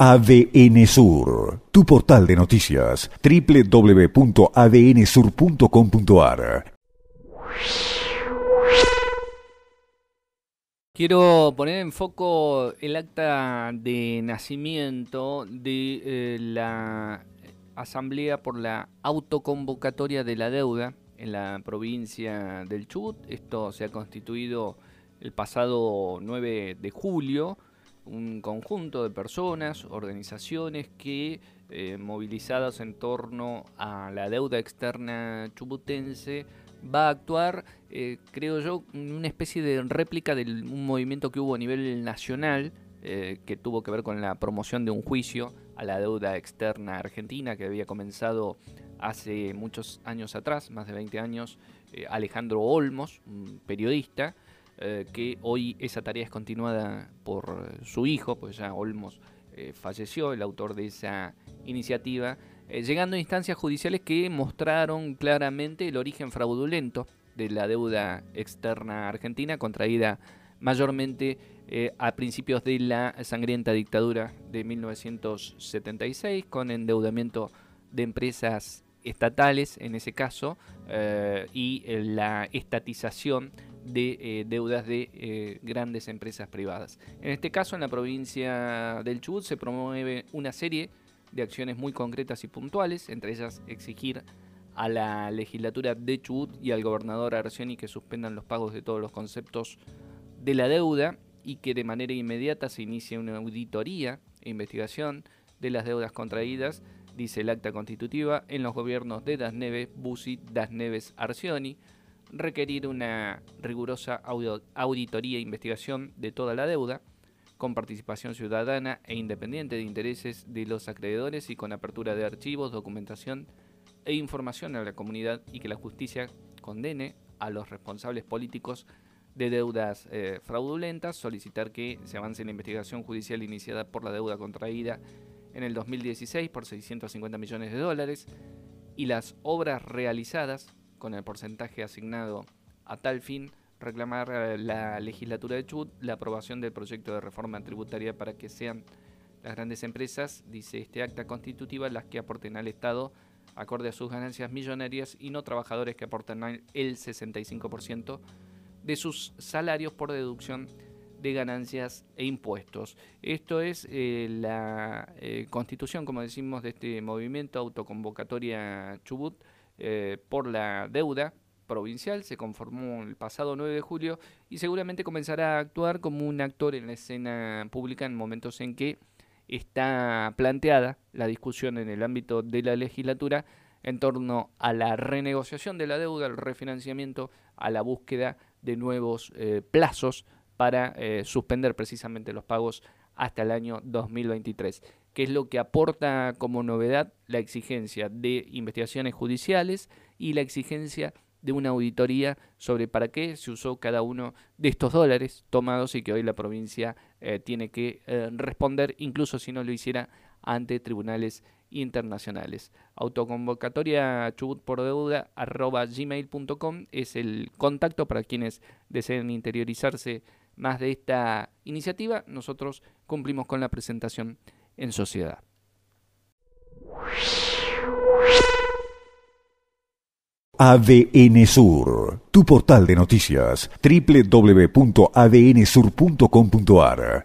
ADN Sur, tu portal de noticias, www.adnsur.com.ar. Quiero poner en foco el acta de nacimiento de eh, la Asamblea por la Autoconvocatoria de la Deuda en la provincia del Chubut. Esto se ha constituido el pasado 9 de julio un conjunto de personas, organizaciones que, eh, movilizadas en torno a la deuda externa chubutense, va a actuar, eh, creo yo, una especie de réplica de un movimiento que hubo a nivel nacional, eh, que tuvo que ver con la promoción de un juicio a la deuda externa argentina, que había comenzado hace muchos años atrás, más de 20 años, Alejandro Olmos, un periodista, eh, que hoy esa tarea es continuada por su hijo, pues ya Olmos eh, falleció, el autor de esa iniciativa, eh, llegando a instancias judiciales que mostraron claramente el origen fraudulento de la deuda externa argentina, contraída mayormente a principios de la sangrienta dictadura de 1976, con endeudamiento de empresas estatales en ese caso, y la estatización de eh, deudas de eh, grandes empresas privadas. En este caso, en la provincia del Chubut se promueve una serie de acciones muy concretas y puntuales, entre ellas exigir a la legislatura de Chubut y al gobernador Arcioni que suspendan los pagos de todos los conceptos de la deuda y que de manera inmediata se inicie una auditoría e investigación de las deudas contraídas, dice el acta constitutiva, en los gobiernos de Das Neves, Busi, Das Neves, Arcioni, requerir una rigurosa auditoría e investigación de toda la deuda, con participación ciudadana e independiente de intereses de los acreedores y con apertura de archivos, documentación e información a la comunidad y que la justicia condene a los responsables políticos de deudas eh, fraudulentas, solicitar que se avance la investigación judicial iniciada por la deuda contraída en el 2016 por 650 millones de dólares y las obras realizadas con el porcentaje asignado a tal fin, reclamar a la legislatura de Chubut la aprobación del proyecto de reforma tributaria para que sean las grandes empresas, dice este acta constitutiva, las que aporten al Estado acorde a sus ganancias millonarias y no trabajadores que aportan el 65% de sus salarios por deducción de ganancias e impuestos. Esto es eh, la eh, constitución, como decimos, de este movimiento autoconvocatoria Chubut, eh, por la deuda provincial, se conformó el pasado 9 de julio y seguramente comenzará a actuar como un actor en la escena pública en momentos en que está planteada la discusión en el ámbito de la legislatura en torno a la renegociación de la deuda, al refinanciamiento, a la búsqueda de nuevos eh, plazos para eh, suspender precisamente los pagos hasta el año 2023 que es lo que aporta como novedad la exigencia de investigaciones judiciales y la exigencia de una auditoría sobre para qué se usó cada uno de estos dólares tomados y que hoy la provincia eh, tiene que eh, responder, incluso si no lo hiciera ante tribunales internacionales. Autoconvocatoria chubut por deuda arroba gmail.com es el contacto para quienes deseen interiorizarse más de esta iniciativa. Nosotros cumplimos con la presentación en sociedad. ADN Sur, tu portal de noticias, www.adnsur.com.ar